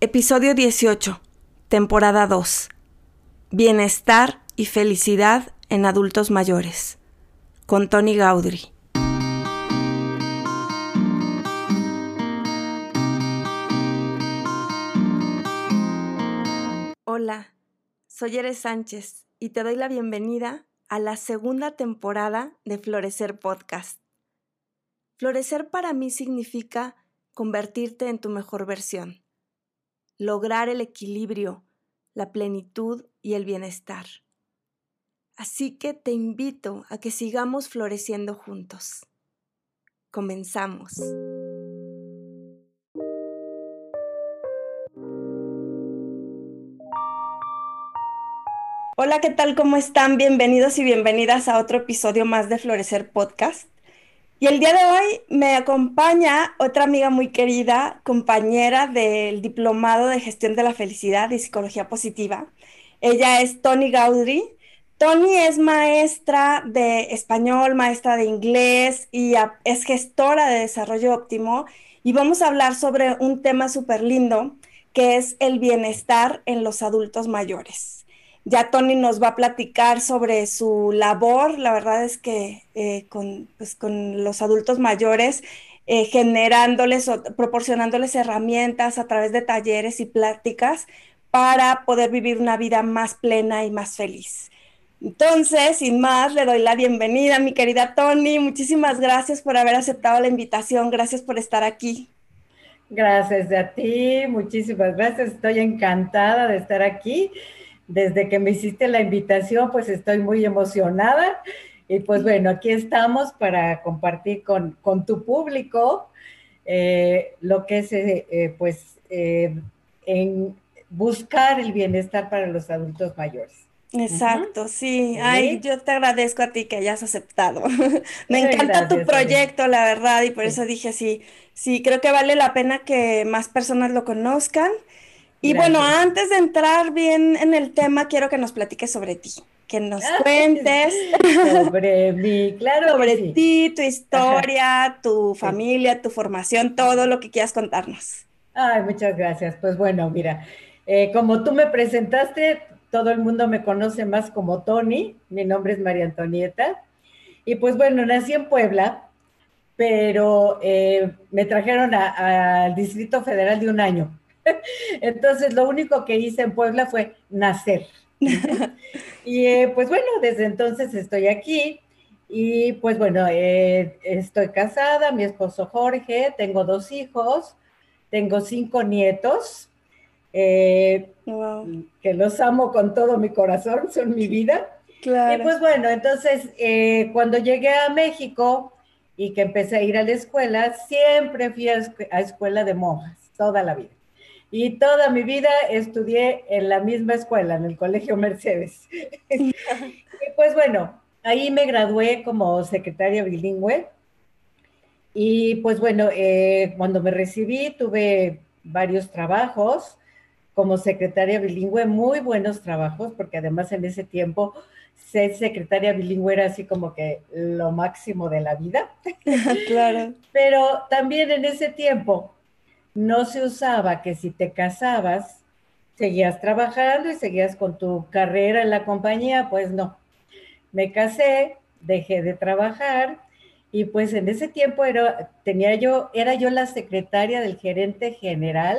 Episodio 18, temporada 2. Bienestar y felicidad en adultos mayores. Con Tony Gaudry. Hola, soy Eres Sánchez y te doy la bienvenida a la segunda temporada de Florecer Podcast. Florecer para mí significa convertirte en tu mejor versión, lograr el equilibrio, la plenitud y el bienestar. Así que te invito a que sigamos floreciendo juntos. Comenzamos. Hola, ¿qué tal? ¿Cómo están? Bienvenidos y bienvenidas a otro episodio más de Florecer Podcast. Y el día de hoy me acompaña otra amiga muy querida, compañera del Diplomado de Gestión de la Felicidad y Psicología Positiva. Ella es Tony Gaudry. Tony es maestra de español, maestra de inglés y es gestora de desarrollo óptimo. Y vamos a hablar sobre un tema súper lindo, que es el bienestar en los adultos mayores. Ya Tony nos va a platicar sobre su labor. La verdad es que eh, pues, con, los adultos mayores, eh, generándoles o proporcionándoles herramientas a través de talleres y pláticas para poder vivir una vida más plena y más feliz. Entonces, sin más, le doy la bienvenida, mi querida Tony. Muchísimas gracias por haber aceptado la invitación. Gracias por estar aquí. Gracias a ti, muchísimas gracias. Estoy encantada de estar aquí desde que me hiciste la invitación, pues estoy muy emocionada. Y pues bueno, aquí estamos para compartir con, tu público eh, lo que es, eh, eh, pues, en buscar el bienestar para los adultos mayores. Exacto, sí. Ay, yo te agradezco a ti que hayas aceptado. Me encanta tu proyecto, la verdad, y por eso dije sí, sí, creo que vale la pena que más personas lo conozcan y bueno, antes de entrar bien en el tema, quiero que nos platiques sobre ti, que nos cuentes sobre mí, claro. Sobre ti, tu historia, tu familia, tu formación, todo lo que quieras contarnos. Ay, muchas gracias. Pues bueno, mira, eh, como tú me presentaste, todo el mundo me conoce más como Tony. Mi nombre es María Antonieta. Y pues bueno, nací en Puebla, pero eh, me trajeron al Distrito Federal de un año. Entonces, lo único que hice en Puebla fue nacer. y eh, pues bueno, desde entonces estoy aquí y pues bueno, eh, estoy casada, mi esposo Jorge, tengo dos hijos, tengo cinco nietos, eh, que los amo con todo mi corazón, son mi vida. Y pues bueno, entonces cuando llegué a México y que empecé a ir a la escuela, siempre fui a escuela de monjas, toda la vida. Y toda mi vida estudié en la misma escuela, en el Colegio Mercedes. y pues bueno, ahí me gradué como secretaria bilingüe. Y pues bueno, eh, cuando me recibí tuve varios trabajos como secretaria bilingüe, muy buenos trabajos, porque además en ese tiempo ser secretaria bilingüe era así como que lo máximo de la vida. claro. Pero también en ese tiempo no se usaba que si te casabas, seguías trabajando y seguías con tu carrera en la compañía, pues no. Me casé, dejé de trabajar y pues en ese tiempo era, tenía yo, era yo la secretaria del gerente general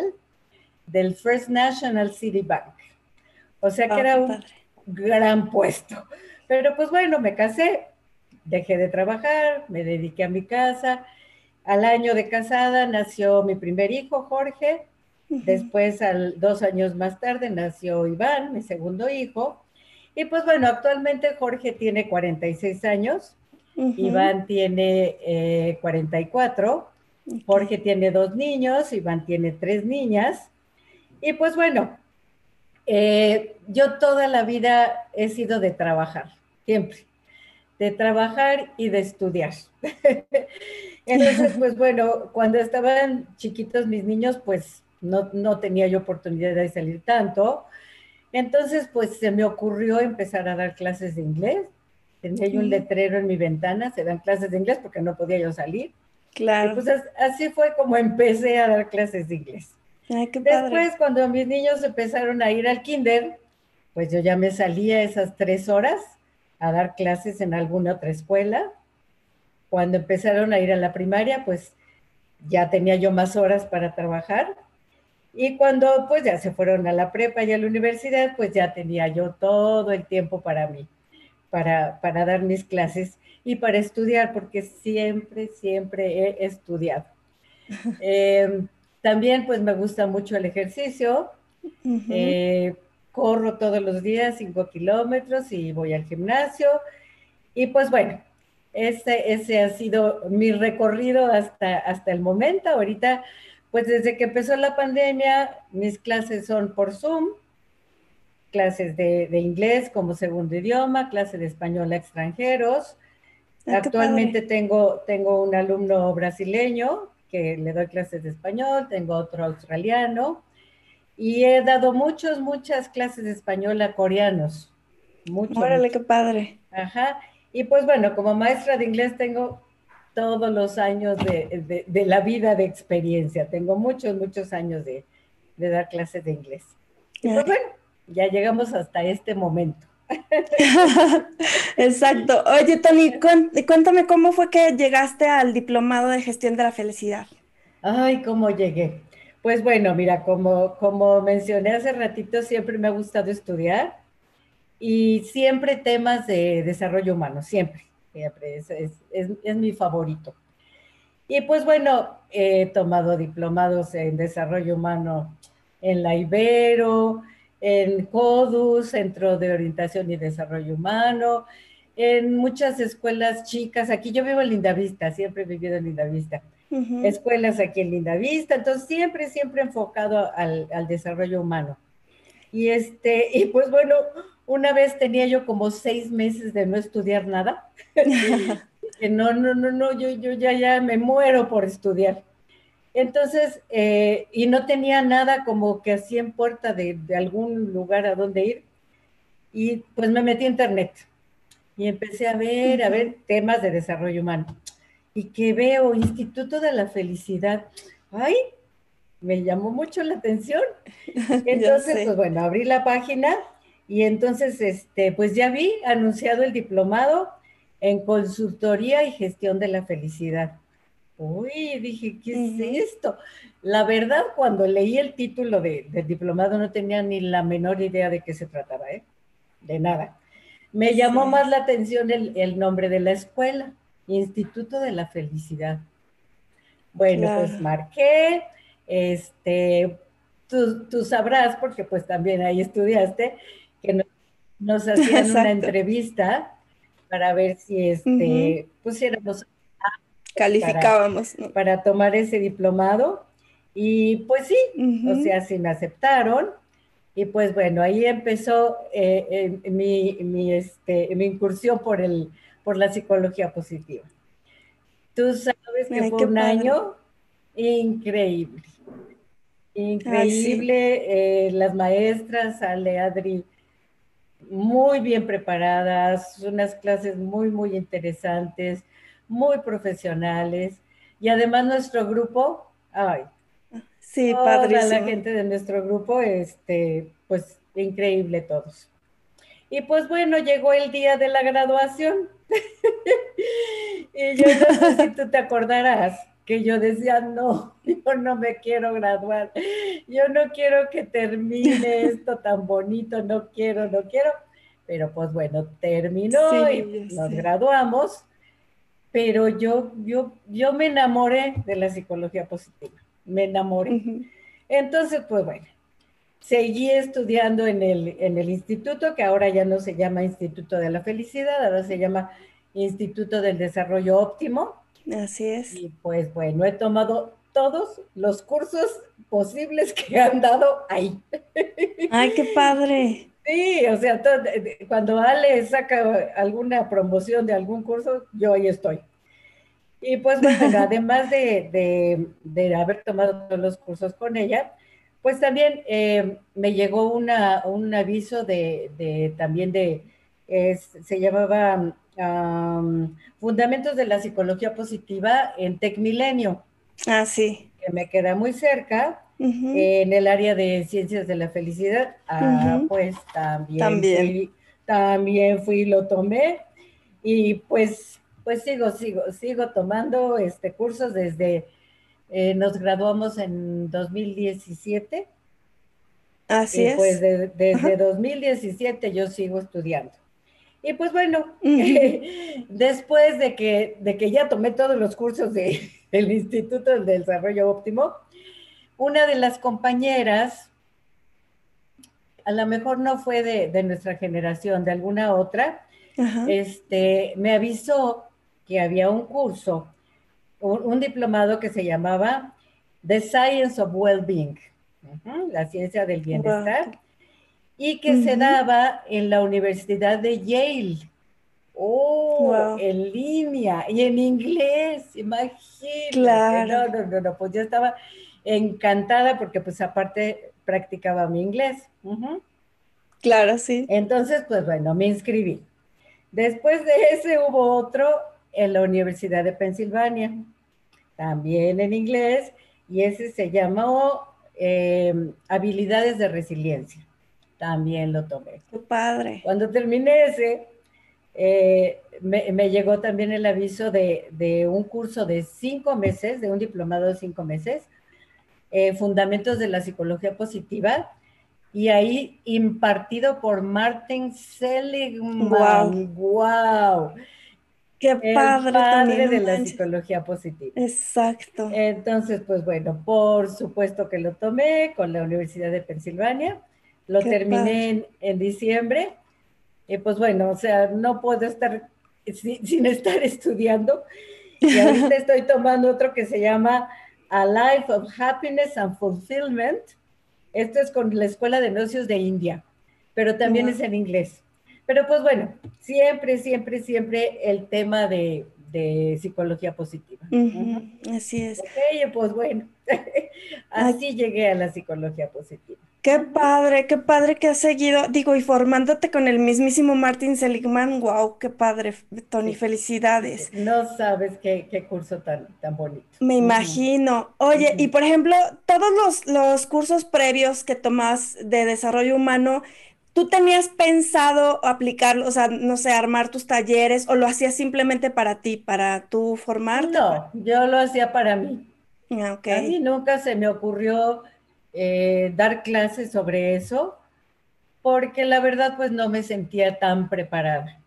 del First National City Bank. O sea que ah, era un gran puesto. Pero pues bueno, me casé, dejé de trabajar, me dediqué a mi casa al año de casada nació mi primer hijo, Jorge. Después, al, dos años más tarde, nació Iván, mi segundo hijo. Y pues bueno, actualmente Jorge tiene 46 años, Iván tiene 44, eh, Jorge tiene dos niños, Iván tiene tres niñas. Y pues bueno, eh, yo toda la vida he sido de trabajar, siempre, de trabajar y de estudiar. Entonces, pues bueno, cuando estaban chiquitos mis niños, pues no, no tenía yo oportunidad de salir tanto. Entonces, pues se me ocurrió empezar a dar clases de inglés. Tenía yo un letrero en mi ventana, se dan clases de inglés porque no podía yo salir. Claro. Y pues así fue como empecé a dar clases de inglés. Después, cuando mis niños empezaron a ir al kinder, pues yo ya me salía esas tres horas a dar clases en alguna otra escuela. Cuando empezaron a ir a la primaria, pues ya tenía yo más horas para trabajar. Y cuando pues ya se fueron a la prepa y a la universidad, pues ya tenía yo todo el tiempo para mí, para, para dar mis clases y para estudiar, porque siempre, siempre he estudiado. Em, también pues me gusta mucho el ejercicio. Eh, corro todos los días cinco kilómetros y voy al gimnasio. Y pues bueno, ese, ese ha sido mi recorrido hasta, hasta el momento. Ahorita, pues desde que empezó la pandemia, mis clases son por Zoom, clases de, de inglés como segundo idioma, clases de español a extranjeros. Ah, Actualmente tengo, tengo un alumno brasileño que le doy clases de español, tengo otro australiano y he dado muchas, muchas clases de español a coreanos. Mucho, Órale, qué padre. Ajá. Y pues bueno, como maestra de inglés tengo todos los años de, de, la vida de experiencia. Tengo muchos, muchos años de, de dar clases de inglés. Y pues bueno, ya llegamos hasta este momento. Exacto. Oye, Tony, cuéntame cómo fue que llegaste al diplomado de gestión de la felicidad. Ay, cómo llegué. Pues bueno, mira, como, como mencioné hace ratito, siempre me ha gustado estudiar y siempre temas de desarrollo humano, siempre, siempre, es, mi favorito. Y pues bueno, he tomado diplomados en desarrollo humano en la Ibero, en CODUS, Centro de Orientación y Desarrollo Humano, en muchas escuelas chicas. Aquí yo vivo en Lindavista, siempre he vivido en Lindavista. Escuelas aquí en Lindavista, entonces siempre, siempre enfocado al, al, desarrollo humano. Y este, y pues bueno, una vez tenía yo como seis meses de no estudiar nada. que no, no, no, no, yo, yo ya, ya me muero por estudiar. Entonces, eh, y no tenía nada como que así en puerta de, algún lugar a donde ir. Y pues me metí a internet y empecé a ver, a ver temas de desarrollo humano. Y que veo Instituto de la Felicidad. ¡Ay! Me llamó mucho la atención. Entonces, pues bueno, abrí la página y entonces, este, pues ya vi anunciado el diplomado en consultoría y gestión de la felicidad. Uy, dije, ¿qué es esto? La verdad, cuando leí el título de, del diplomado no tenía ni la menor idea de qué se trataba, ¿eh? De nada. Me llamó más la atención el, nombre de la escuela, Instituto de la Felicidad. Bueno, pues marqué, este, tú, sabrás, porque pues también ahí estudiaste, que nos, hacían una entrevista para ver si este, pusiéramos calificábamos. Para, tomar ese diplomado. Y pues sí, o sea, sí me aceptaron. Y pues bueno, ahí empezó eh, mi, mi, este, mi, incursión por, el, por la psicología positiva. Tú sabes que fue un año increíble. Increíble. Eh, las maestras, Ale, Adri, muy bien preparadas, unas clases muy, muy interesantes muy profesionales y además nuestro grupo, ay, sí, toda la gente de nuestro grupo, este, pues increíble todos. Y pues bueno, llegó el día de la graduación. y yo no sé si tú te acordarás que yo decía, no, yo no me quiero graduar, yo no quiero que termine esto tan bonito, no quiero, no quiero. Pero pues bueno, terminó y nos graduamos. Pero yo, yo, yo me enamoré de la psicología positiva, me enamoré. Entonces, pues bueno, seguí estudiando en el, en el instituto, que ahora ya no se llama Instituto de la Felicidad, ahora se llama Instituto del Desarrollo Óptimo. Así es. Y pues bueno, he tomado todos los cursos posibles que han dado ahí. Ay, qué padre. Sí, o sea, cuando Ale saca alguna promoción de algún curso, yo ahí estoy. Y pues bueno, además de, haber tomado todos los cursos con ella, pues también eh, me llegó una, un aviso de, también de, se llamaba Fundamentos de la Psicología Positiva en Tec Milenio. Ah, sí. Que me queda muy cerca en el área de ciencias de la felicidad, ah, pues también, también. Fui, también fui, lo tomé y pues, pues sigo, sigo, sigo tomando este cursos desde, eh, nos graduamos en 2017. Así y Pues desde 2017 yo sigo estudiando. Y pues bueno, después de que, de que ya tomé todos los cursos del Instituto del Desarrollo Óptimo, una de las compañeras, a lo mejor no fue de, nuestra generación, de alguna otra, este, me avisó que había un curso, un, diplomado que se llamaba The Science of Well-Being, la ciencia del bienestar y que se daba en la Universidad de Yale. Oh, en línea y en inglés, imagínate. Claro. No, no, no, pues yo estaba encantada porque pues aparte practicaba mi inglés. Claro, sí. Entonces, pues bueno, me inscribí. Después de ese hubo otro en la Universidad de Pensilvania, también en inglés, y ese se llamó eh, Habilidades de Resiliencia también lo tomé. Qué padre. Cuando terminé ese, eh, me, llegó también el aviso de, un curso de cinco meses, de un diplomado de cinco meses, eh, Fundamentos de la Psicología Positiva, y ahí impartido por Martin Seligman. ¡Wow! wow. ¡Qué padre! padre de la psicología positiva. Exacto. Entonces, pues bueno, por supuesto que lo tomé con la Universidad de Pensilvania lo terminé en, diciembre. Y pues bueno, o sea, no puedo estar sin, estar estudiando. Y ahorita estoy tomando otro que se llama A Life of Happiness and Fulfillment. Esto es con la Escuela de Negocios de India, pero también es en inglés. Pero pues bueno, siempre, siempre, siempre el tema de, psicología positiva. Así es. Ok, pues bueno, así llegué a la psicología positiva. Qué padre, qué padre que has seguido, digo, y formándote con el mismísimo Martin Seligman, wow, qué padre, Tony, felicidades. No sabes qué, curso tan, tan bonito. Me imagino. Oye, y por ejemplo, todos los, los cursos previos que tomas de desarrollo humano, ¿tú tenías pensado aplicarlo, o sea, no sé, armar tus talleres o lo hacías simplemente para ti, para tú formarte? No, yo lo hacía para mí. Ah. A mí nunca se me ocurrió eh, dar clases sobre eso, porque la verdad pues no me sentía tan preparada.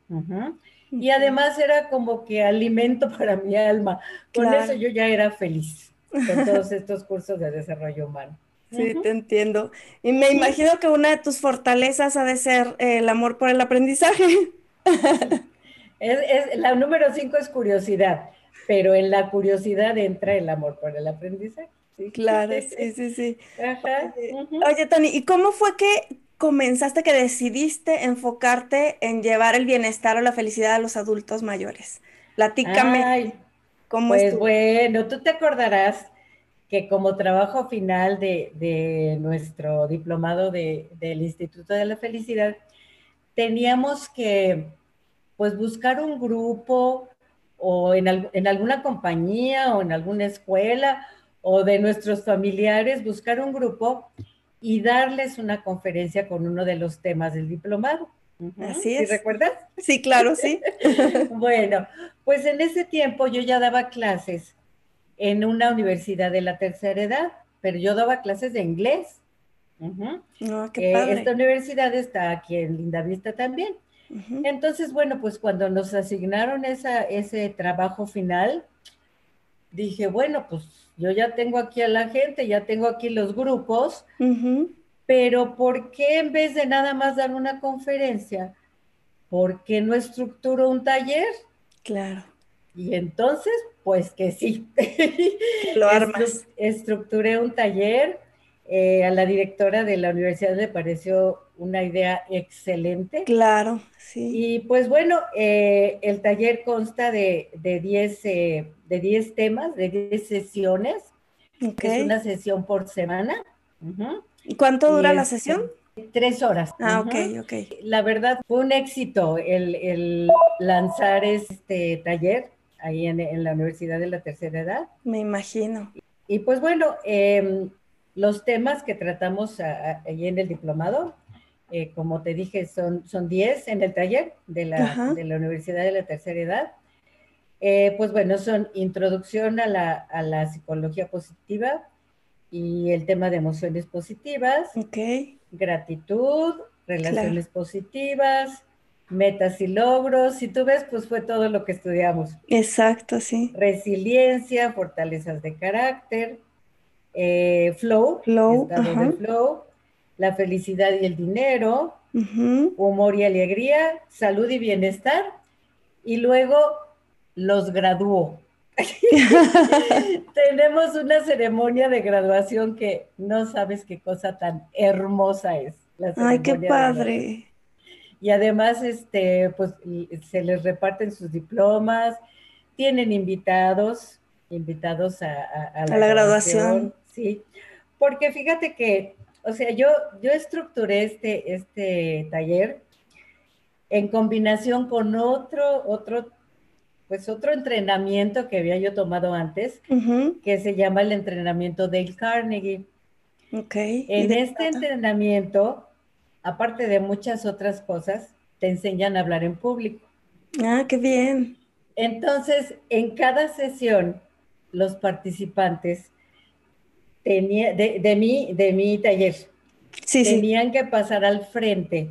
Y además era como que alimento para mi alma. Con eso yo ya era feliz con todos estos cursos de desarrollo humano. Sí, te entiendo. Y me imagino que una de tus fortalezas ha de ser el amor por el aprendizaje. Es, la número cinco es curiosidad, pero en la curiosidad entra el amor por el aprendizaje. Claro, sí, sí, sí. Oye, Tony, ¿y cómo fue que comenzaste, que decidiste enfocarte en llevar el bienestar o la felicidad a los adultos mayores? Platícame. Ay, ¿cómo pues bueno, tú te acordarás que como trabajo final de, nuestro diplomado del Instituto de la Felicidad, teníamos que pues buscar un grupo o en, en alguna compañía o en alguna escuela o de nuestros familiares, buscar un grupo y darles una conferencia con uno de los temas del diplomado. Así es. ¿Sí recuerdas? Sí, claro, sí. bueno, pues en ese tiempo yo ya daba clases en una universidad de la tercera edad, pero yo daba clases de inglés. Ah, qué padre. esta universidad está aquí en Lindavista también. Entonces, bueno, pues cuando nos asignaron esa, ese trabajo final, dije, bueno, pues yo ya tengo aquí a la gente, ya tengo aquí los grupos, pero ¿por qué en vez de nada más dar una conferencia, por qué no estructuro un taller? Claro. Y entonces, pues que sí. Lo armas. Estructuré un taller. Eh, a la directora de la universidad le pareció una idea excelente. Claro, sí. Y pues bueno, eh, el taller consta de 10 de de 10 temas, de 10 sesiones. Es una sesión por semana. ¿Y cuánto dura la sesión? Tres horas. Ah, ok, ok. La verdad fue un éxito el, lanzar este taller ahí en, la Universidad de la Tercera Edad. Me imagino. Y, pues bueno, em, los temas que tratamos allí en el diplomado, eh, como te dije, son, son 10 en el taller de la, de la Universidad de la Tercera Edad. Eh, pues bueno, son introducción a la, a la, psicología positiva y el tema de emociones positivas, okay. gratitud, relaciones positivas, metas y logros. Si tú ves, pues fue todo lo que estudiamos. Exacto, sí. Resiliencia, fortalezas de carácter, eh, flow, flow, estado de flow, la felicidad y el dinero, humor y alegría, salud y bienestar, y luego los graduó. Tenemos una ceremonia de graduación que no sabes qué cosa tan hermosa es. Ay, qué padre. Y además, este, pues se les reparten sus diplomas, tienen invitados, invitados a, la, graduación. Sí, porque fíjate que, o sea, yo, yo estructuré este, este taller en combinación con otro, otro, pues otro entrenamiento que había yo tomado antes, que se llama el entrenamiento Dale Carnegie. Ok. En este entrenamiento aparte de muchas otras cosas, te enseñan a hablar en público. Ah, qué bien. Entonces, en cada sesión, los participantes tenía, de, de, mi, de mi taller tenían que pasar al frente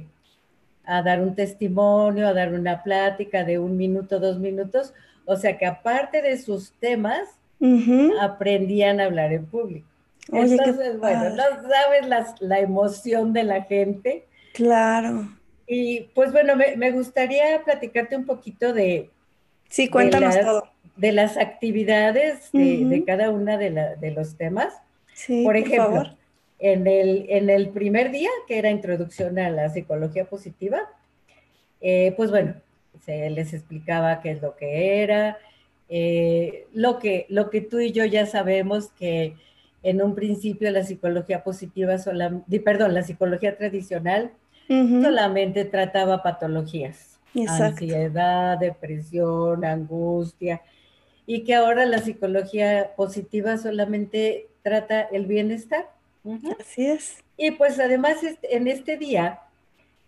a dar un testimonio, a dar una plática de un minuto, dos minutos. O sea que aparte de sus temas, aprendían a hablar en público. Entonces, bueno, no sabes la emoción de la gente. Claro. Y pues bueno, me, gustaría platicarte un poquito de... Sí, cuéntanos de las, todo. De las actividades de, cada una de, los temas. Sí, por ejemplo, En, el, en el primer día, que era introducción a la psicología positiva, eh, pues bueno, se les explicaba qué es lo que era, eh, lo, que, lo que tú y yo ya sabemos que en un principio la psicología positiva, perdón, la psicología tradicional solamente trataba patologías, ansiedad, depresión, angustia, y que ahora la psicología positiva solamente trata el bienestar. Así es. Y pues además en este día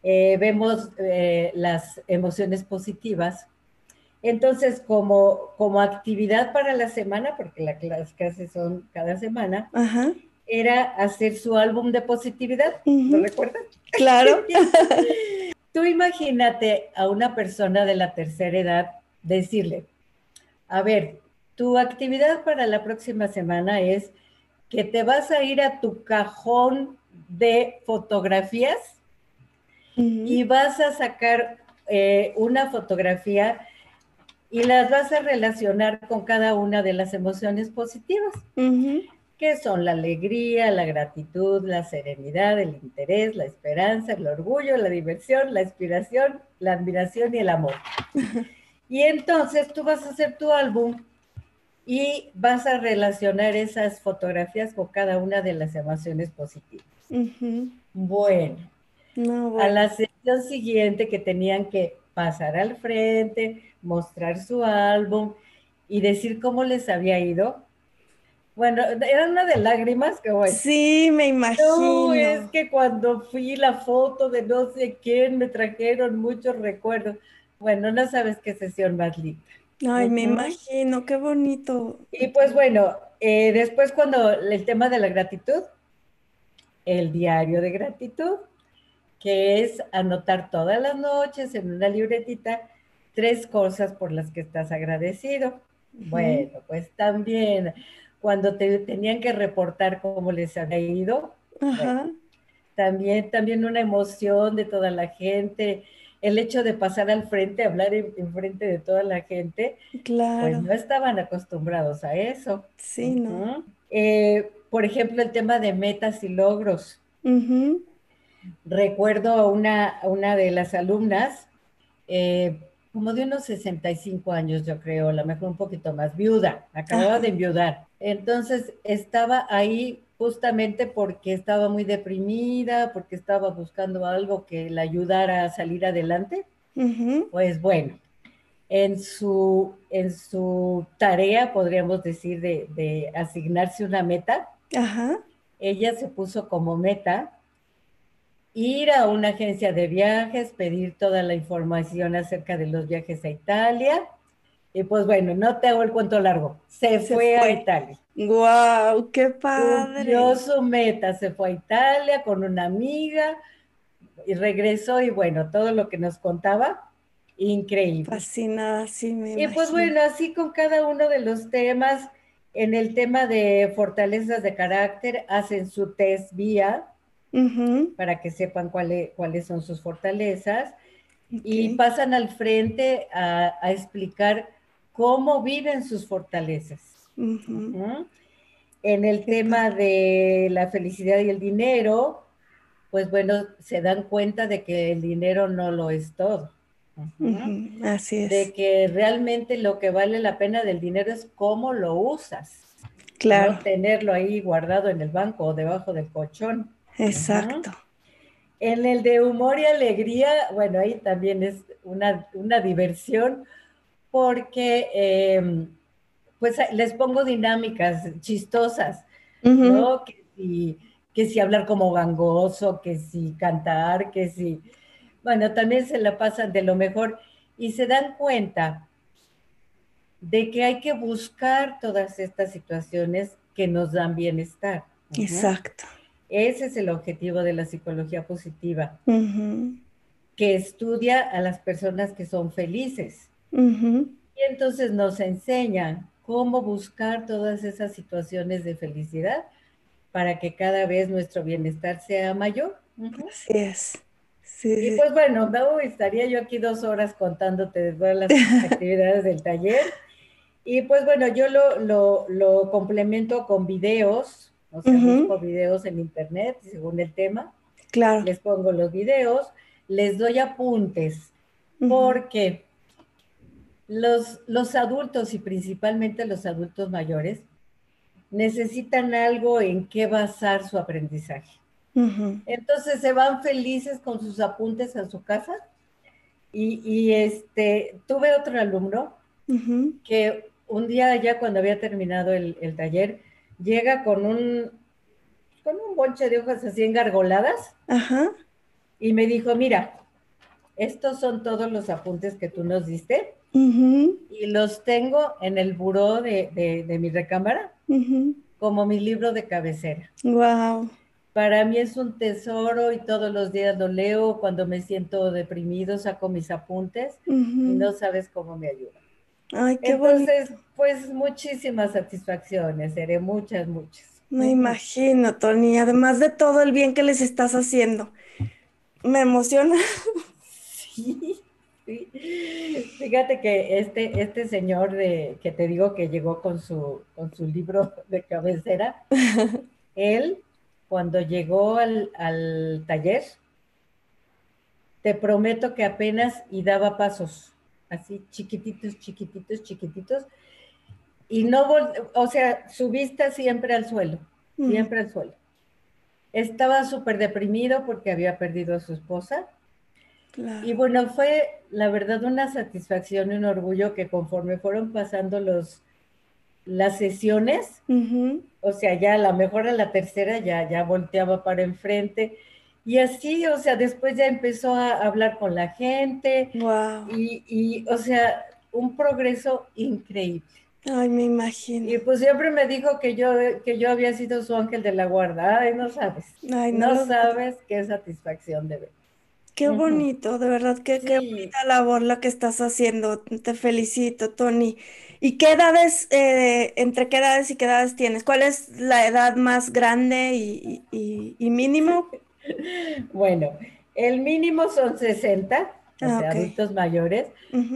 eh, vemos eh, las emociones positivas entonces, como, como actividad para la semana, porque las clases son cada semana, era hacer su álbum de positividad. ¿Lo recuerdas? Claro. Tú imagínate a una persona de la tercera edad decirle, a ver, tu actividad para la próxima semana es que te vas a ir a tu cajón de fotografías y vas a sacar eh, una fotografía y las vas a relacionar con cada una de las emociones positivas, que son la alegría, la gratitud, la serenidad, el interés, la esperanza, el orgullo, la diversión, la inspiración, la admiración y el amor. y entonces tú vas a hacer tu álbum y vas a relacionar esas fotografías con cada una de las emociones positivas. bueno, a la sesión siguiente que tenían que pasar al frente, mostrar su álbum y decir cómo les había ido. Bueno, era una de lágrimas que bueno. Sí, me imagino. No, es que cuando fui la foto de no sé quién me trajeron muchos recuerdos. Bueno, no sabes qué sesión más linda. Ay, me imagino, qué bonito. Y pues bueno, eh, después cuando el tema de la gratitud, el diario de gratitud, que es anotar todas las noches en una libretita tres cosas por las que estás agradecido. Bueno, pues también cuando te tenían que reportar cómo les había ido, también, también una emoción de toda la gente, el hecho de pasar al frente, hablar en, frente de toda la gente, claro. pues no estaban acostumbrados a eso. Sí, ¿no? Eh, por ejemplo, el tema de metas y logros. Recuerdo a una, una de las alumnas, eh, como de unos 65 años, yo creo, a lo mejor un poquito más, viuda, acababa de enviudar. Entonces estaba ahí justamente porque estaba muy deprimida, porque estaba buscando algo que la ayudara a salir adelante. Pues bueno, en su, en su tarea, podríamos decir, de, asignarse una meta, ella se puso como meta ir a una agencia de viajes, pedir toda la información acerca de los viajes a Italia. Y pues bueno, no te hago el cuento largo, se, fue, a Italia. ¡Guau! ¡Qué padre! Cumplió su meta, se fue a Italia con una amiga y regresó y bueno, todo lo que nos contaba, increíble. Fascinada, sí, me Y pues bueno, así con cada uno de los temas, en el tema de fortalezas de carácter, hacen su test vía para que sepan cuáles, cuáles son sus fortalezas y pasan al frente a, explicar cómo viven sus fortalezas. En el tema de la felicidad y el dinero, pues bueno, se dan cuenta de que el dinero no lo es todo. Así es. De que realmente lo que vale la pena del dinero es cómo lo usas. Claro. No tenerlo ahí guardado en el banco o debajo del colchón. Exacto. En el de humor y alegría, bueno, ahí también es una, diversión porque em, pues les pongo dinámicas chistosas, ¿no? Que si, que si hablar como gangoso, que si cantar, que si, bueno, también se la pasan de lo mejor y se dan cuenta de que hay que buscar todas estas situaciones que nos dan bienestar. Exacto. Ese es el objetivo de la psicología positiva, que estudia a las personas que son felices. Y entonces nos enseña cómo buscar todas esas situaciones de felicidad para que cada vez nuestro bienestar sea mayor. Así es. Y pues bueno, estaría yo aquí dos horas contándote de todas las actividades del taller. Y pues bueno, yo lo, lo complemento con videos o sea, busco videos en internet según el tema. Claro. Les pongo los videos, les doy apuntes, porque los, los adultos y principalmente los adultos mayores necesitan algo en qué basar su aprendizaje. Entonces se van felices con sus apuntes a su casa. Y, este, tuve otro alumno que un día ya cuando había terminado el, el taller, llega con un, con un bonche de hojas así engargoladas. Ajá. Y me dijo, mira, estos son todos los apuntes que tú nos diste. Y los tengo en el buró de, mi recámara como mi libro de cabecera. Wow. Para mí es un tesoro y todos los días lo leo. Cuando me siento deprimido, saco mis apuntes y no sabes cómo me ayuda. Ay, qué Entonces, pues muchísimas satisfacciones, seré muchas, muchas. Me imagino, Tony, además de todo el bien que les estás haciendo. Me emociona. Sí, sí. Fíjate que este, este señor de, que te digo que llegó con su, con su libro de cabecera, él, cuando llegó al, al taller, te prometo que apenas y daba pasos así chiquititos, chiquititos, chiquititos, y no, o sea, su vista siempre al suelo, siempre al suelo. Estaba súper deprimido porque había perdido a su esposa. Y bueno, fue la verdad una satisfacción y un orgullo que conforme fueron pasando los, las sesiones, o sea, ya a lo mejor a la tercera ya, ya volteaba para enfrente y así, o sea, después ya empezó a hablar con la gente. Wow. Y, y, o sea, un progreso increíble. Ay, me imagino. Y pues siempre me dijo que yo, que yo había sido su ángel de la guarda. Ay, no sabes. Ay, no, sabes qué satisfacción de ver. Qué bonito, de verdad, qué, qué bonita labor la que estás haciendo. Te felicito, Tony. ¿Y qué edades, eh, entre qué edades y qué edades tienes? ¿Cuál es la edad más grande y, y, y mínimo? Bueno, el mínimo son 60, o ah, sea, adultos mayores,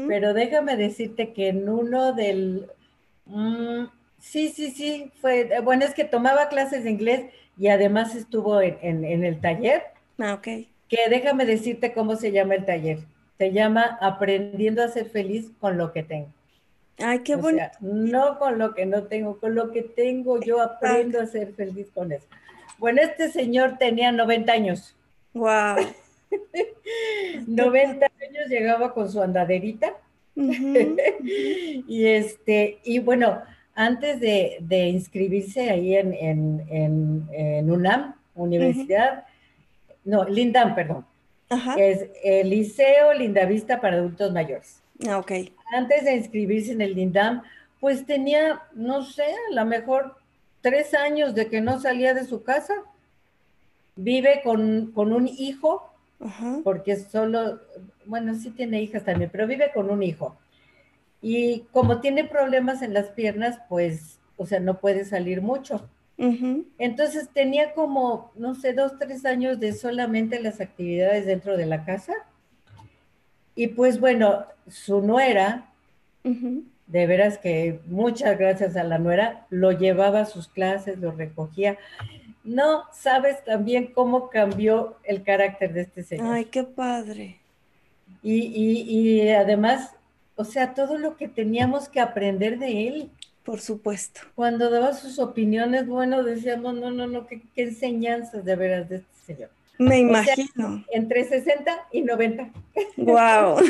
pero déjame decirte que en uno del... Mm, sí, sí, sí, fue, bueno, es que tomaba clases de inglés y además estuvo en, el taller. Ah, ok. Que déjame decirte cómo se llama el taller. Se llama Aprendiendo a ser feliz con lo que tengo. Ay, qué bonito. no con lo que no tengo, con lo que tengo yo aprendo a ser feliz con eso. Bueno, este señor tenía 90 años. Wow. 90 años llegaba con su andaderita. y este, y bueno, antes de, inscribirse ahí en, en, UNAM, Universidad, no, Lindam, perdón. Es el Liceo Lindavista para Adultos Mayores. Ah, ok. Antes de inscribirse en el Lindam, pues tenía, no sé, a lo mejor tres años de que no salía de su casa. Vive con, un hijo, porque solo, bueno, sí tiene hijas también, pero vive con un hijo. Y como tiene problemas en las piernas, pues, o sea, no puede salir mucho. Entonces tenía como, no sé, dos, tres años de solamente las actividades dentro de la casa. Y pues bueno, su nuera, de veras que muchas gracias a la nuera, lo llevaba a sus clases, lo recogía. No sabes también cómo cambió el carácter de este señor. Ay, qué padre. Y, y, y además, o sea, todo lo que teníamos que aprender de él. Por supuesto. Cuando daba sus opiniones, bueno, decíamos, no, no, no, qué, enseñanzas de veras de este señor. Me imagino. entre 60 y 90. Wow.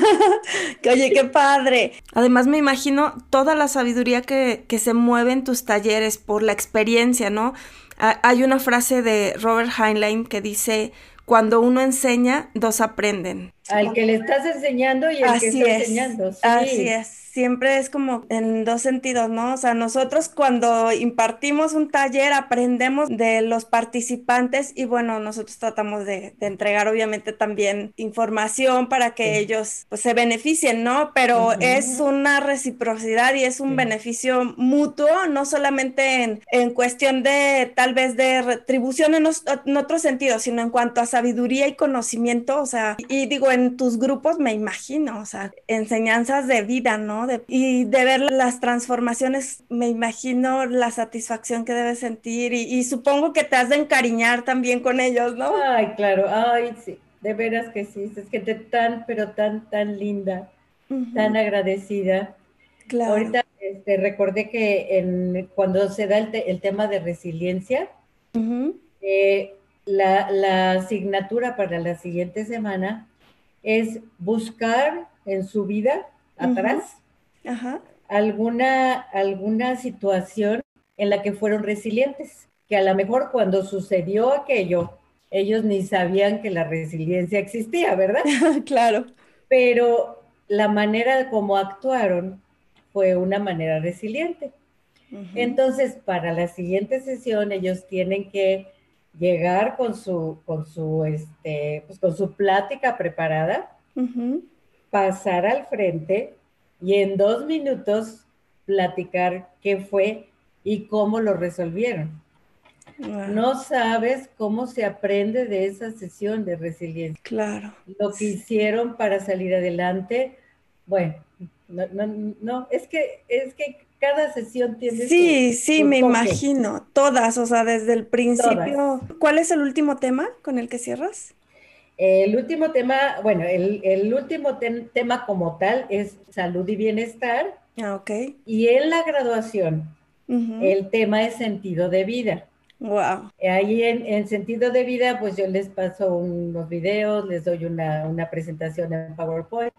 Oye, qué padre. Además, me imagino toda la sabiduría que, que se mueve en tus talleres por la experiencia, ¿no? Hay una frase de Robert Heinlein que dice, cuando uno enseña, dos aprenden. Al que le estás enseñando y al que está enseñando. Así es siempre es como en dos sentidos, ¿no? O sea, nosotros cuando impartimos un taller aprendemos de los participantes y bueno, nosotros tratamos de, entregar obviamente también información para que ellos pues se beneficien, ¿no? Pero es una reciprocidad y es un beneficio mutuo, no solamente en, cuestión de tal vez de retribución en, en otro sentido, sino en cuanto a sabiduría y conocimiento, o sea, y digo, en tus grupos me imagino, o sea, enseñanzas de vida, ¿no? y de ver las transformaciones, me imagino la satisfacción que debes sentir y, supongo que te has de encariñar también con ellos, ¿no? Ay, claro, ay, sí, de veras que sí, es que te tan, pero tan, tan linda, tan agradecida. Claro. Ahorita este, recordé que en, cuando se da el, tema de resiliencia, eh, la, la asignatura para la siguiente semana es buscar en su vida atrás Alguna, alguna situación en la que fueron resilientes, que a lo mejor cuando sucedió aquello, ellos ni sabían que la resiliencia existía, ¿verdad? claro. Pero la manera como actuaron fue una manera resiliente. Entonces, para la siguiente sesión, ellos tienen que llegar con su, con su, este, pues con su plática preparada, pasar al frente y en dos minutos platicar qué fue y cómo lo resolvieron. No sabes cómo se aprende de esa sesión de resiliencia. Claro. Lo que hicieron para salir adelante, bueno, no, no, es que es que cada sesión tiene Sí, sí, me imagino, todas, o sea, desde el principio. ¿Cuál es el último tema con el que cierras? El último tema, bueno, el, último tema como tal es salud y bienestar. Ah, ok. Y en la graduación, el tema es sentido de vida. Wow. Ahí en, sentido de vida, pues yo les paso unos videos, les doy una, una presentación en PowerPoint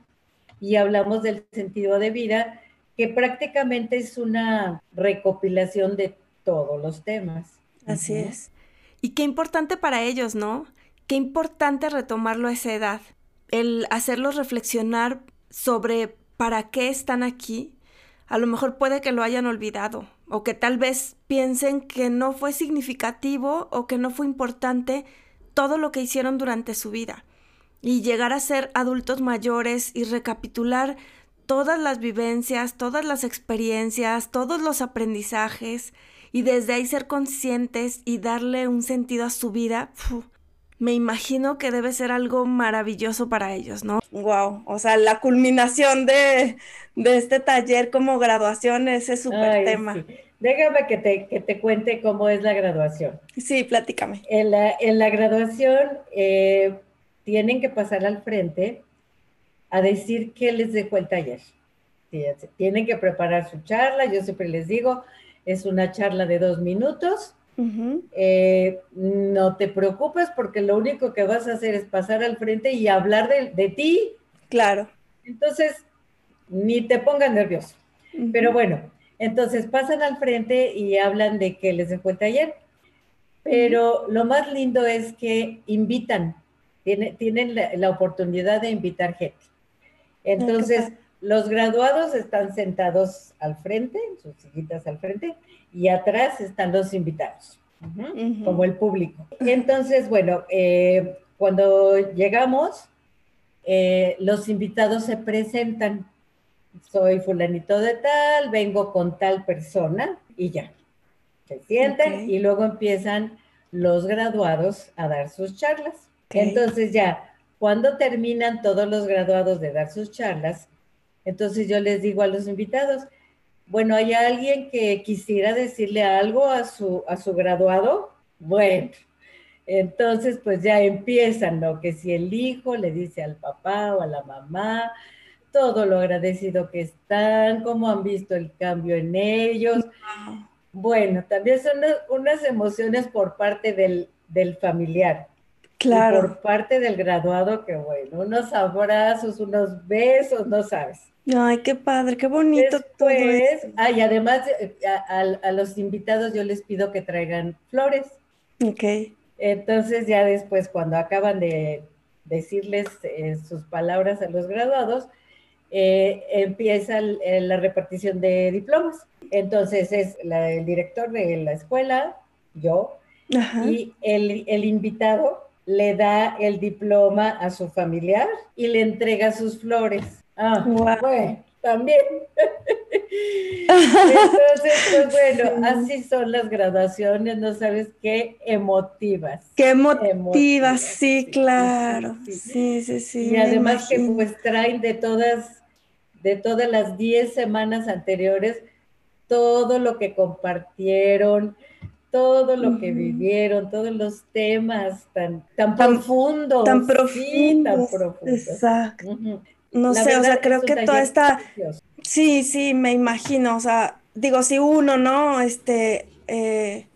y hablamos del sentido de vida, que prácticamente es una recopilación de todos los temas. Así es. Y qué importante para ellos, ¿no? qué importante retomarlo a esa edad, el hacerlos reflexionar sobre para qué están aquí. A lo mejor puede que lo hayan olvidado o que tal vez piensen que no fue significativo o que no fue importante todo lo que hicieron durante su vida. Y llegar a ser adultos mayores y recapitular todas las vivencias, todas las experiencias, todos los aprendizajes y desde ahí ser conscientes y darle un sentido a su vida, me imagino que debe ser algo maravilloso para ellos, ¿no? Wow, o sea, la culminación de, este taller como graduación, ese súper tema. Déjame que te, que te cuente cómo es la graduación. Sí, platícame. En la, en la graduación eh, tienen que pasar al frente a decir qué les dejó el taller. Tienen que preparar su charla, yo siempre les digo, es una charla de dos minutos eh, no te preocupes porque lo único que vas a hacer es pasar al frente y hablar de, ti. Claro. Entonces, ni te pongas nervioso. Pero bueno, Entonces pasan al frente y hablan de que les dejó el taller. Pero lo más lindo es que invitan, tienen, la, oportunidad de invitar gente. Entonces, los graduados están sentados al frente, sus sillitas al frente, y atrás están los invitados, como el público. Entonces, bueno, eh, cuando llegamos, eh, los invitados se presentan. Soy fulanito de tal, vengo con tal persona y ya. Se sientan y luego empiezan los graduados a dar sus charlas. Entonces ya, cuando terminan todos los graduados de dar sus charlas, entonces yo les digo a los invitados, bueno, ¿hay alguien que quisiera decirle algo a su, a su graduado? Bueno, entonces pues ya empiezan, ¿no? Que si el hijo le dice al papá o a la mamá, todo lo agradecido que están, cómo han visto el cambio en ellos. Bueno, también son unas emociones por parte del, del familiar. Claro. por parte del graduado, que bueno, unos abrazos, unos besos, no sabes. Ay, qué padre, qué bonito todo. Ah, y además eh, a, los invitados yo les pido que traigan flores. Ok. Entonces ya después, cuando acaban de decirles eh, sus palabras a los graduados, eh, empieza la repartición de diplomas. Entonces es el director de la escuela, yo, y el, el invitado le da el diploma a su familiar y le entrega sus flores. Ah, bueno, también. Entonces, pues bueno, así son las graduaciones, no sabes qué emotivas. Qué emotivas, sí, claro. Sí, sí, sí. y además que pues traen de todas, de todas las 10 semanas anteriores, todo lo que compartieron, todo lo que vivieron, todos los temas tan, tan, profundos. Tan profundos. tan profundos. Exacto. No sé, o sea, creo que toda esta... Sí, sí, me imagino, o sea, digo, si uno, ¿no? Este, eh,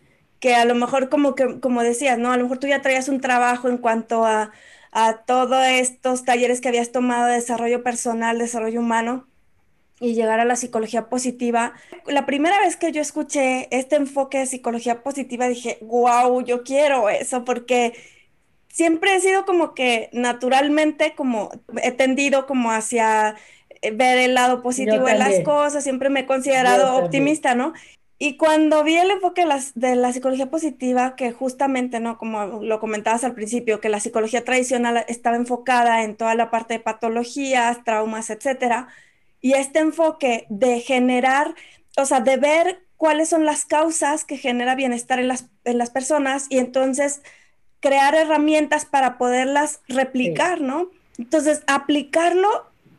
que a lo mejor como que, como decías, ¿no? A lo mejor tú ya traías un trabajo en cuanto a, a todos estos talleres que habías tomado de desarrollo personal, desarrollo humano, y llegar a la psicología positiva. La primera vez que yo escuché este enfoque de psicología positiva dije, wow, yo quiero eso porque siempre he sido como que naturalmente como he tendido como hacia eh, ver el lado positivo de las cosas, siempre me he considerado optimista, ¿no? Y cuando vi el enfoque de la, de la, psicología positiva, que justamente, ¿no? Como lo comentabas al principio, que la psicología tradicional estaba enfocada en toda la parte de patologías, traumas, etcétera, y este enfoque de generar, o sea, de ver cuáles son las causas que genera bienestar en las, en las personas y entonces crear herramientas para poderlas replicar, ¿no? Entonces, aplicarlo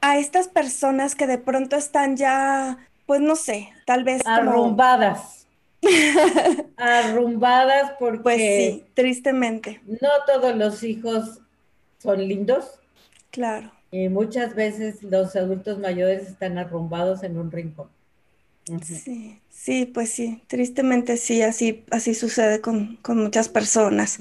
a estas personas que de pronto están ya, pues no sé, tal vez... Arrumbadas. Arrumbadas porque... Pues sí, tristemente. No todos los hijos son lindos. Claro. Y muchas veces los adultos mayores están arrumbados en un rincón. Sí, sí, pues sí, tristemente sí, así, así sucede con, muchas personas.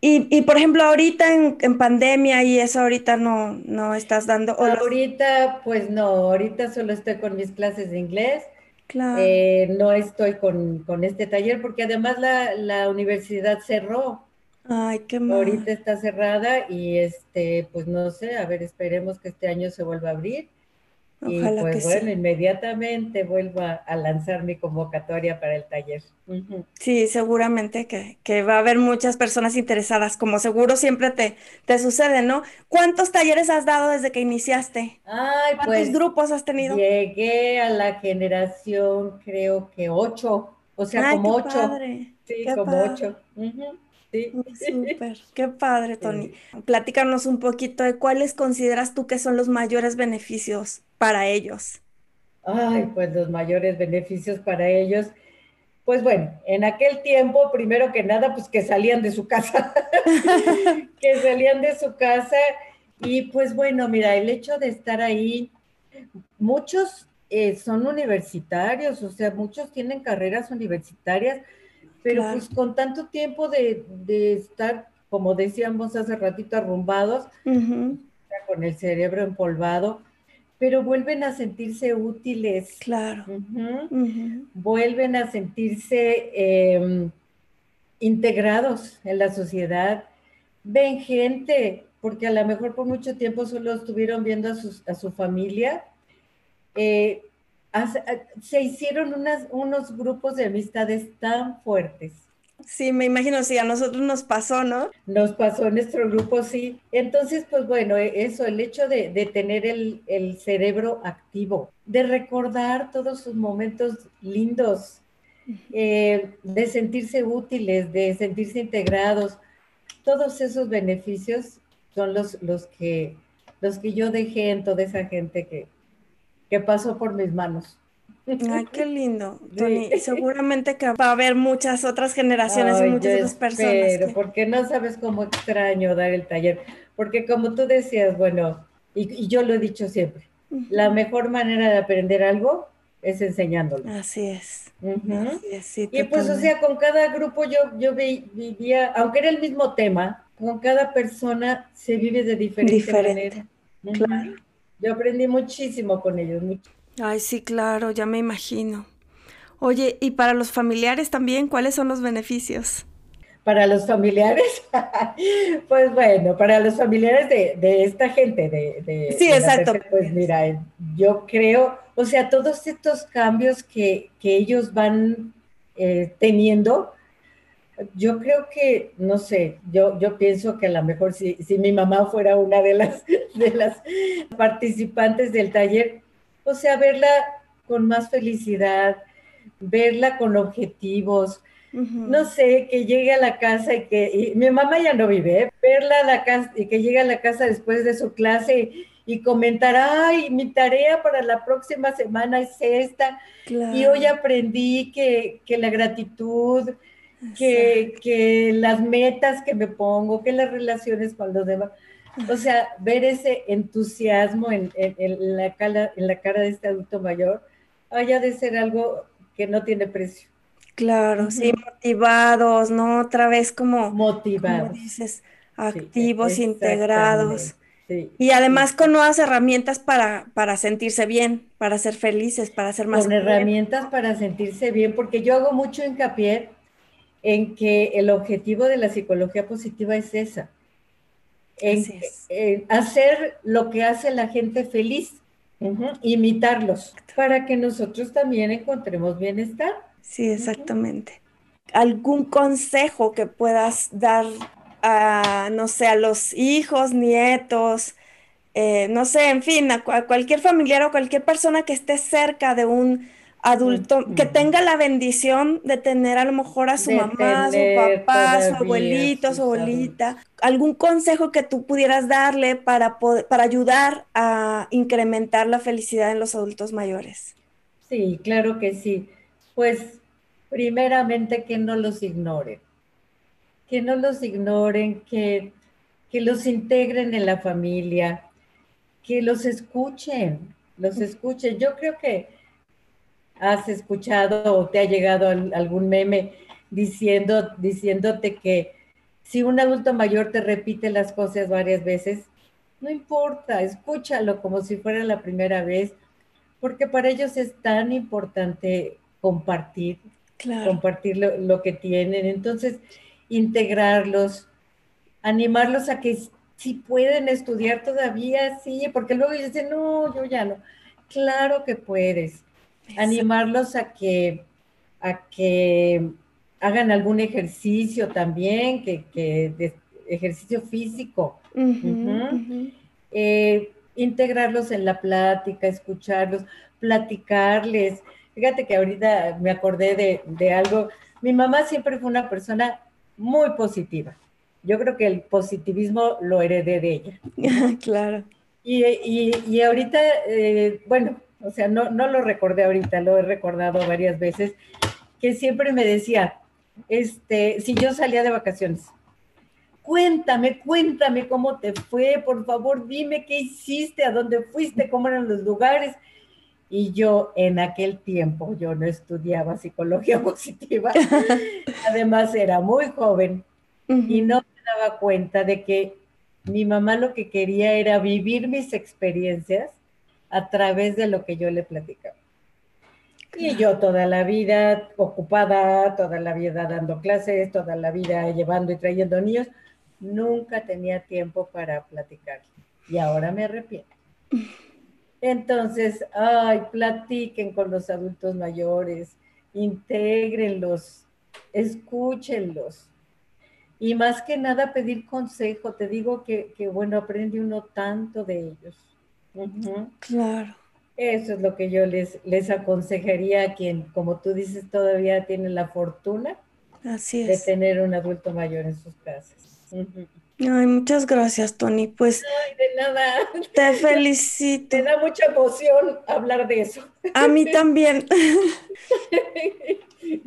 y, por ejemplo, ahorita en, pandemia y eso ahorita no, no estás dando... ahorita, pues no, ahorita solo estoy con mis clases de inglés. Claro. Eh, no estoy con, este taller porque además la, la universidad cerró. Ay, qué mal. Ahorita está cerrada y este, pues no sé, a ver, esperemos que este año se vuelva a abrir. Ojalá y pues bueno, inmediatamente vuelvo a, lanzar mi convocatoria para el taller. Sí, seguramente que, va a haber muchas personas interesadas, como seguro siempre te, te sucede, ¿no? ¿Cuántos talleres has dado desde que iniciaste? Ay, ¿Cuántos pues, grupos has tenido? Llegué a la generación, creo que ocho, o sea, como ocho. Padre. Sí, como ocho. Sí. Súper, qué padre, Tony. Platícanos un poquito de cuáles consideras tú que son los mayores beneficios para ellos. Ay, pues los mayores beneficios para ellos. Pues bueno, en aquel tiempo, primero que nada, pues que salían de su casa, que salían de su casa. Y pues bueno, mira, el hecho de estar ahí, muchos eh, son universitarios, o sea, muchos tienen carreras universitarias, pero pues con tanto tiempo de, estar, como decíamos hace ratito, arrumbados, con el cerebro empolvado, pero vuelven a sentirse útiles. Claro. Vuelven a sentirse em, integrados en la sociedad. Ven gente, porque a lo mejor por mucho tiempo solo estuvieron viendo a, su familia. Eh, se hicieron unos grupos de amistades tan fuertes Sí, me imagino, sí, a nosotros nos pasó, ¿no? Nos pasó en nuestro grupo, sí. Entonces, pues bueno, e, eso, el hecho de, tener el, cerebro activo, de recordar todos sus momentos lindos, eh, de sentirse útiles, de sentirse integrados, todos esos beneficios son los, los, que, los que yo dejé en toda esa gente que, que pasó por mis manos. Ay, qué lindo, Tony. Seguramente que va a haber muchas otras generaciones y muchas otras personas. Pero porque no sabes cómo extraño dar el taller. Porque como tú decías, bueno, y, yo lo he dicho siempre, la mejor manera de aprender algo es enseñándolo. Así es. y pues, o sea, con cada grupo yo, yo vivía, aunque era el mismo tema, con cada persona se vive de diferente, manera. Claro. Yo aprendí muchísimo con ellos, mucho. Ay, sí, claro, ya me imagino. Oye, ¿y para los familiares también cuáles son los beneficios? Para los familiares, pues bueno, para los familiares de, esta gente, de... sí, exacto. pues mira, yo creo, o sea, todos estos cambios que, ellos van eh, teniendo, yo creo que, no sé, yo, yo pienso que a lo mejor si, si mi mamá fuera una de las, de las participantes del taller, o sea, verla con más felicidad, verla con objetivos, no sé, que llegue a la casa y que, mi mamá ya no vive, ¿eh? verla a la casa y que llegue a la casa después de su clase y comentar, ay, mi tarea para la próxima semana es esta, y hoy aprendí que, la gratitud, que, que, las metas que me pongo, que las relaciones con los demás, o sea, ver ese entusiasmo en, la, cara, en la cara de este adulto mayor, haya de ser algo que no tiene precio. Claro, sí, motivados, ¿no? Otra vez como, motivados. dices, activos, integrados. Y además con nuevas herramientas para, para sentirse bien, para ser felices, para ser más. Con herramientas para sentirse bien, porque yo hago mucho hincapié en que el objetivo de la psicología positiva es esa, en, hacer lo que hace la gente feliz, imitarlos, para que nosotros también encontremos bienestar. Sí, exactamente. ¿Algún consejo que puedas dar a, no sé, a los hijos, nietos, eh, no sé, en fin, a cualquier familiar o cualquier persona que esté cerca de un adulto que tenga la bendición de tener a lo mejor a su mamá, a su papá, a su abuelito, a su abuelita, algún consejo que tú pudieras darle para, para ayudar a incrementar la felicidad en los adultos mayores. Sí, claro que sí. Pues primeramente que no los ignoren, que no los ignoren, que, que los integren en la familia, que los escuchen, los escuchen. Yo creo que has escuchado o te ha llegado algún meme diciendo, diciéndote que si un adulto mayor te repite las cosas varias veces, no importa, escúchalo como si fuera la primera vez, porque para ellos es tan importante compartir, compartir lo, que tienen. Entonces, integrarlos, animarlos a que si pueden estudiar todavía, sí, porque luego dicen, no, yo ya no. Claro que puedes animarlos a que, a que hagan algún ejercicio también, que, ejercicio físico. Eh, integrarlos en la plática, escucharlos, platicarles. Fíjate que ahorita me acordé de, de, algo. Mi mamá siempre fue una persona muy positiva. Yo creo que el positivismo lo heredé de ella. claro. Y, y, y ahorita, eh, bueno, o sea, no, no lo recordé ahorita, lo he recordado varias veces, que siempre me decía, este, si yo salía de vacaciones, cuéntame, cuéntame cómo te fue, por favor, dime qué hiciste, a dónde fuiste, cómo eran los lugares. Y yo en aquel tiempo, yo no estudiaba psicología positiva, además era muy joven y no me daba cuenta de que mi mamá lo que quería era vivir mis experiencias a través de lo que yo le platicaba. Y yo toda la vida ocupada, toda la vida dando clases, toda la vida llevando y trayendo niños, nunca tenía tiempo para platicar. Y ahora me arrepiento. Entonces, ay, platiquen con los adultos mayores, intégrenlos, escúchenlos. Y más que nada pedir consejo, te digo que, bueno, aprende uno tanto de ellos. Claro. Eso es lo que yo les, les aconsejaría a quien, como tú dices, todavía tiene la fortuna Así de tener un adulto mayor en sus casas. Ay, muchas gracias, Tony. Pues. Ay, de nada. Te felicito. Me da mucha emoción hablar de eso. A mí también.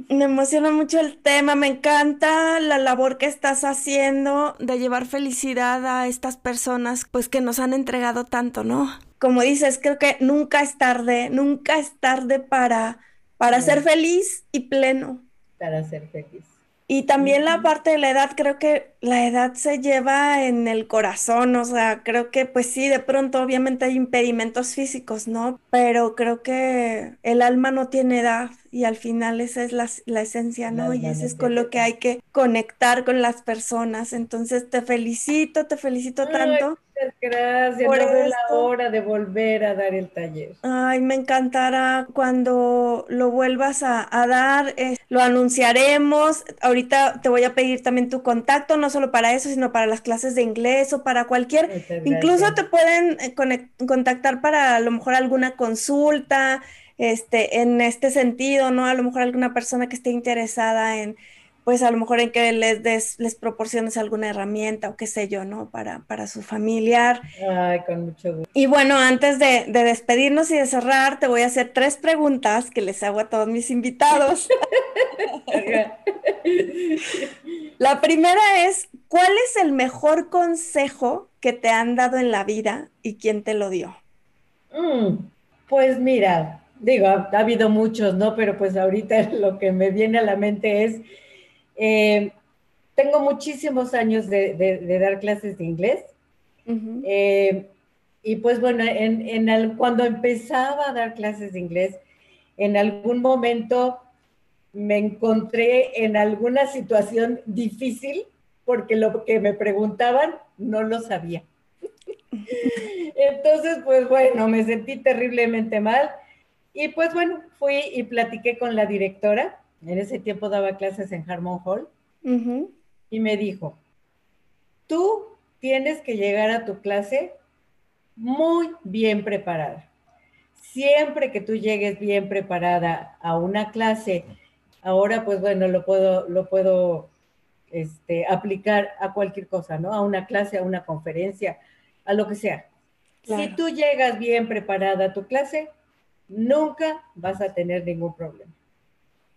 Me emociona mucho el tema, me encanta la labor que estás haciendo de llevar felicidad a estas personas, pues que nos han entregado tanto, ¿no? Como dices, creo que nunca es tarde, nunca es tarde para, para ser feliz y pleno. Para ser feliz. Y también la parte de la edad, creo que la edad se lleva en el corazón, o sea, creo que pues sí, de pronto obviamente hay impedimentos físicos, ¿no? Pero creo que el alma no tiene edad y al final esa es la, esencia, ¿no? y eso es con lo que hay que conectar con las personas. Entonces te felicito, te felicito tanto. Muchas gracias. Por la hora de volver a dar el taller. Ay, me encantará cuando lo vuelvas a, dar, eh, lo anunciaremos. Ahorita te voy a pedir también tu contacto, no solo para eso, sino para las clases de inglés o para cualquier. Incluso te pueden eh, contactar para a lo mejor alguna consulta este, en este sentido, ¿no? A lo mejor alguna persona que esté interesada en, pues a lo mejor en que les des, les proporciones alguna herramienta o qué sé yo, ¿no? Para, para su familiar. Ay, con mucho gusto. Y bueno, antes de, de, despedirnos y de cerrar, te voy a hacer tres preguntas que les hago a todos mis invitados. la primera es, ¿cuál es el mejor consejo que te han dado en la vida y quién te lo dio? Mm, pues mira, digo, ha, habido muchos, ¿no? Pero pues ahorita lo que me viene a la mente es, eh, tengo muchísimos años de, dar clases de inglés. Eh, y pues bueno, en, cuando empezaba a dar clases de inglés, en algún momento me encontré en alguna situación difícil porque lo que me preguntaban no lo sabía. Entonces, pues bueno, me sentí terriblemente mal y pues bueno, fui y platiqué con la directora. En ese tiempo daba clases en Harmon Hall. Y me dijo, tú tienes que llegar a tu clase muy bien preparada. Siempre que tú llegues bien preparada a una clase, ahora pues bueno, lo puedo, lo puedo este, aplicar a cualquier cosa, ¿no? A una clase, a una conferencia, a lo que sea. Si tú llegas bien preparada a tu clase, nunca vas a tener ningún problema.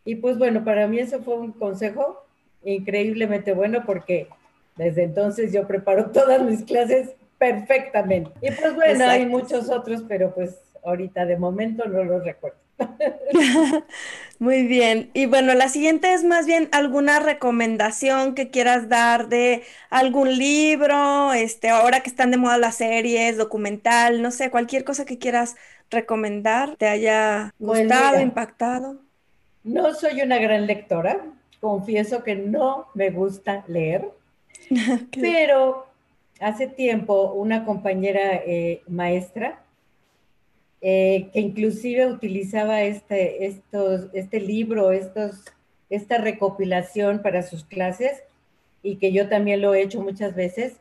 Y pues bueno, para mí eso fue un consejo increíblemente bueno porque desde entonces yo preparo todas mis clases perfectamente. Y pues bueno, hay muchos otros, pero pues ahorita de momento no los recuerdo. Muy bien. Y bueno, la siguiente es más bien alguna recomendación que quieras dar de algún libro, este, ahora que están de moda las series, documental, no sé, cualquier cosa que quieras recomendar, te haya pues gustado, impactado. No soy una gran lectora, confieso que no me gusta leer, pero hace tiempo una compañera eh, maestra eh, que inclusive utilizaba este, estos, este libro, estos, esta recopilación para sus clases y que yo también lo he hecho muchas veces,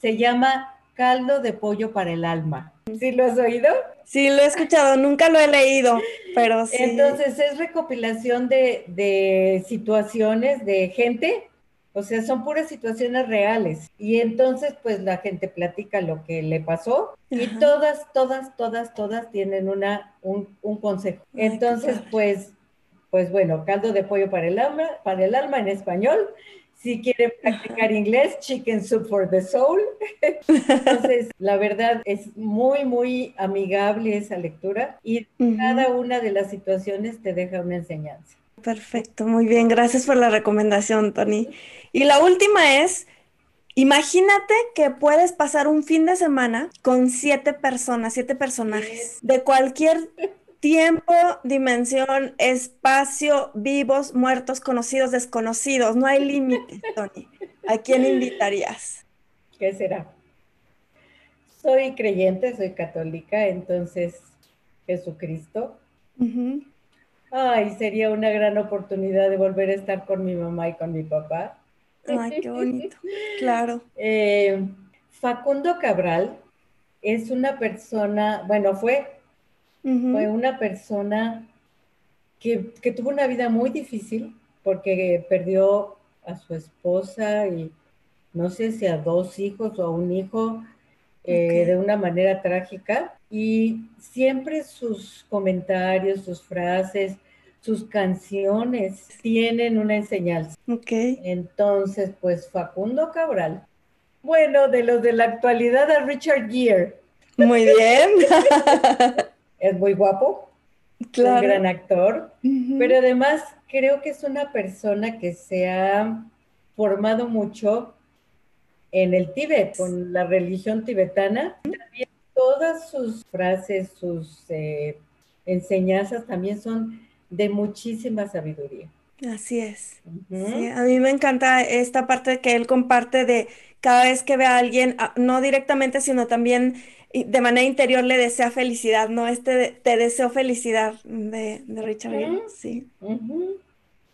se llama Caldo de Pollo para el Alma. ¿Sí lo has oído? Sí, lo he escuchado, nunca lo he leído, pero sí. Entonces es recopilación de, de situaciones de gente o sea, son puras situaciones reales. Y entonces, pues la gente platica lo que le pasó y todas, todas, todas, todas tienen una, un, consejo. entonces, pues, pues bueno, caldo de pollo para el alma, para el alma en español. Si quieren practicar inglés, Chicken Soup for the Soul. Entonces, la verdad es muy, muy amigable esa lectura y cada una de las situaciones te deja una enseñanza. Perfecto, muy bien. Gracias por la recomendación, Tony. Y la última es, Imagínate que puedes pasar un fin de semana con siete personas, siete personajes de cualquier tiempo, dimensión, espacio, vivos, muertos, conocidos, desconocidos. No hay límite, Tony. ¿A quién invitarías? ¿Qué será? Soy creyente, soy católica, entonces Jesucristo. Ay, sería una gran oportunidad de volver a estar con mi mamá y con mi papá. Ay, qué bonito. Claro. Eh, Facundo Cabral es una persona, bueno, fue, fue una persona que, que, tuvo una vida muy difícil porque perdió a su esposa y no sé si a dos hijos o a un hijo eh, de una manera trágica. Y siempre sus comentarios, sus frases, sus canciones tienen una enseñanza. Ok. Entonces, pues Facundo Cabral. Bueno, de los de la actualidad a Richard Gere. Muy bien. es muy guapo. Claro. Un gran actor. Pero además creo que es una persona que se ha formado mucho en el Tíbet, con la religión tibetana. También todas sus frases, sus eh, enseñanzas también son de muchísima sabiduría. Así es. a mí me encanta esta parte que él comparte de cada vez que ve a alguien, ah, no directamente, sino también de manera interior le desea felicidad, ¿no? Este te deseo felicidad de, Richard sí.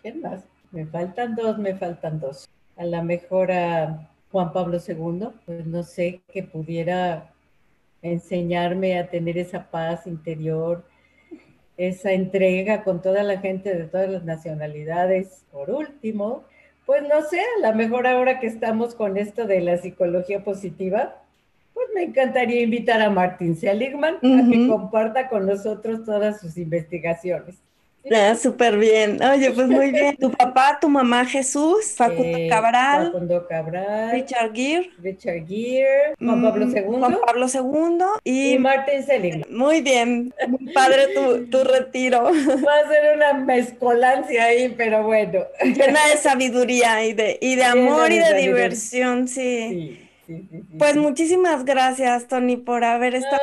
¿Qué más? Me faltan dos, me faltan dos. A la mejor a Juan Pablo II, pues no sé, que pudiera enseñarme a tener esa paz interior, esa entrega con toda la gente de todas las nacionalidades. Por último, pues no sé, a lo mejor ahora que estamos con esto de la psicología positiva, pues me encantaría invitar a Martin Seligman a que comparta con nosotros todas sus investigaciones. Ah, súper bien. Oye, pues muy bien. Tu papá, tu mamá Jesús, Facundo eh, Cabral. Facundo Cabral. Richard Gere. Richard Gere. Juan Pablo II. Mm, Juan Pablo II. Y, y Martin Seligman. Muy bien. Muy padre tu, tu, retiro. Va a ser una mezcolancia ahí, pero bueno. Llena de sabiduría y de, y de amor y de diversión, sí. sí pues muchísimas gracias, Tony, por haber estado,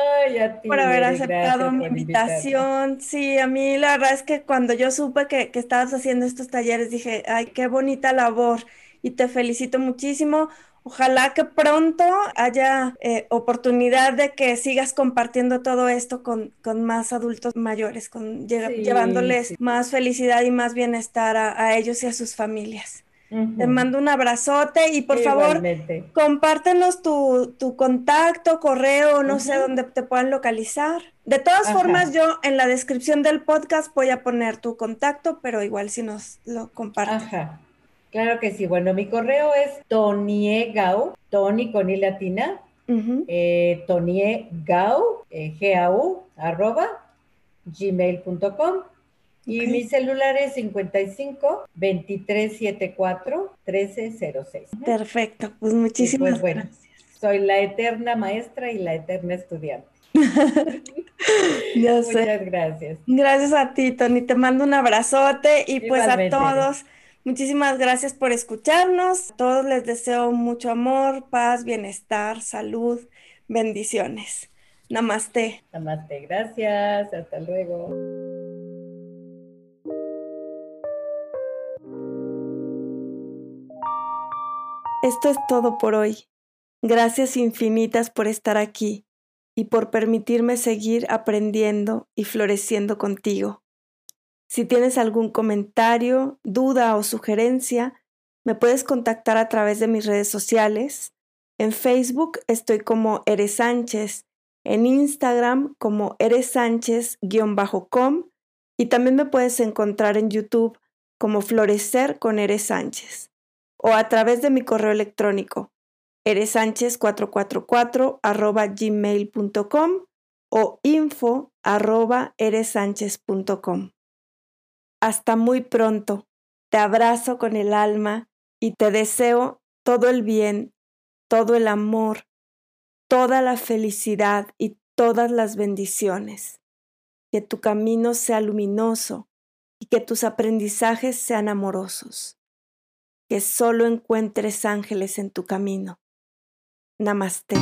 por haber aceptado mi invitación. Sí, a mí la verdad es que cuando yo supe que, estabas haciendo estos talleres, dije, ay, qué bonita labor y te felicito muchísimo. Ojalá que pronto haya eh, oportunidad de que sigas compartiendo todo esto con, con más adultos mayores, con, llevándoles más felicidad y más bienestar a ellos y a sus familias. Te mando un abrazote y por favor compártenos tu, contacto, correo, no sé dónde te puedan localizar. De todas formas, yo en la descripción del podcast voy a poner tu contacto, pero igual si nos lo compartes. Ajá. Claro que sí. Bueno, mi correo es toniegao, Tony con i latina, eh, toniegao, eh, G-A-U, arroba, gmail.com. Y mi celular es 55 2374 1306. Perfecto, pues muchísimas pues, gracias. Soy la eterna maestra y la eterna estudiante. sé. Muchas gracias. Gracias a ti, Tony. Te mando un abrazote y pues a todos. Muchísimas gracias por escucharnos. A todos les deseo mucho amor, paz, bienestar, salud, bendiciones. Namaste. Namaste, gracias. Hasta luego. Esto es todo por hoy. Gracias infinitas por estar aquí y por permitirme seguir aprendiendo y floreciendo contigo. Si tienes algún comentario, duda o sugerencia, me puedes contactar a través de mis redes sociales. En Facebook estoy como Eres Sánchez, en Instagram como Eres Sánchez-com y también me puedes encontrar en YouTube como Florecer con Eres Sánchez o a través de mi correo electrónico eresánchez444 arroba gmail.com o info arroba eresánchez.com. Hasta muy pronto. Te abrazo con el alma y te deseo todo el bien, todo el amor, toda la felicidad y todas las bendiciones. Que tu camino sea luminoso y que tus aprendizajes sean amorosos que solo encuentres ángeles en tu camino. Namaste.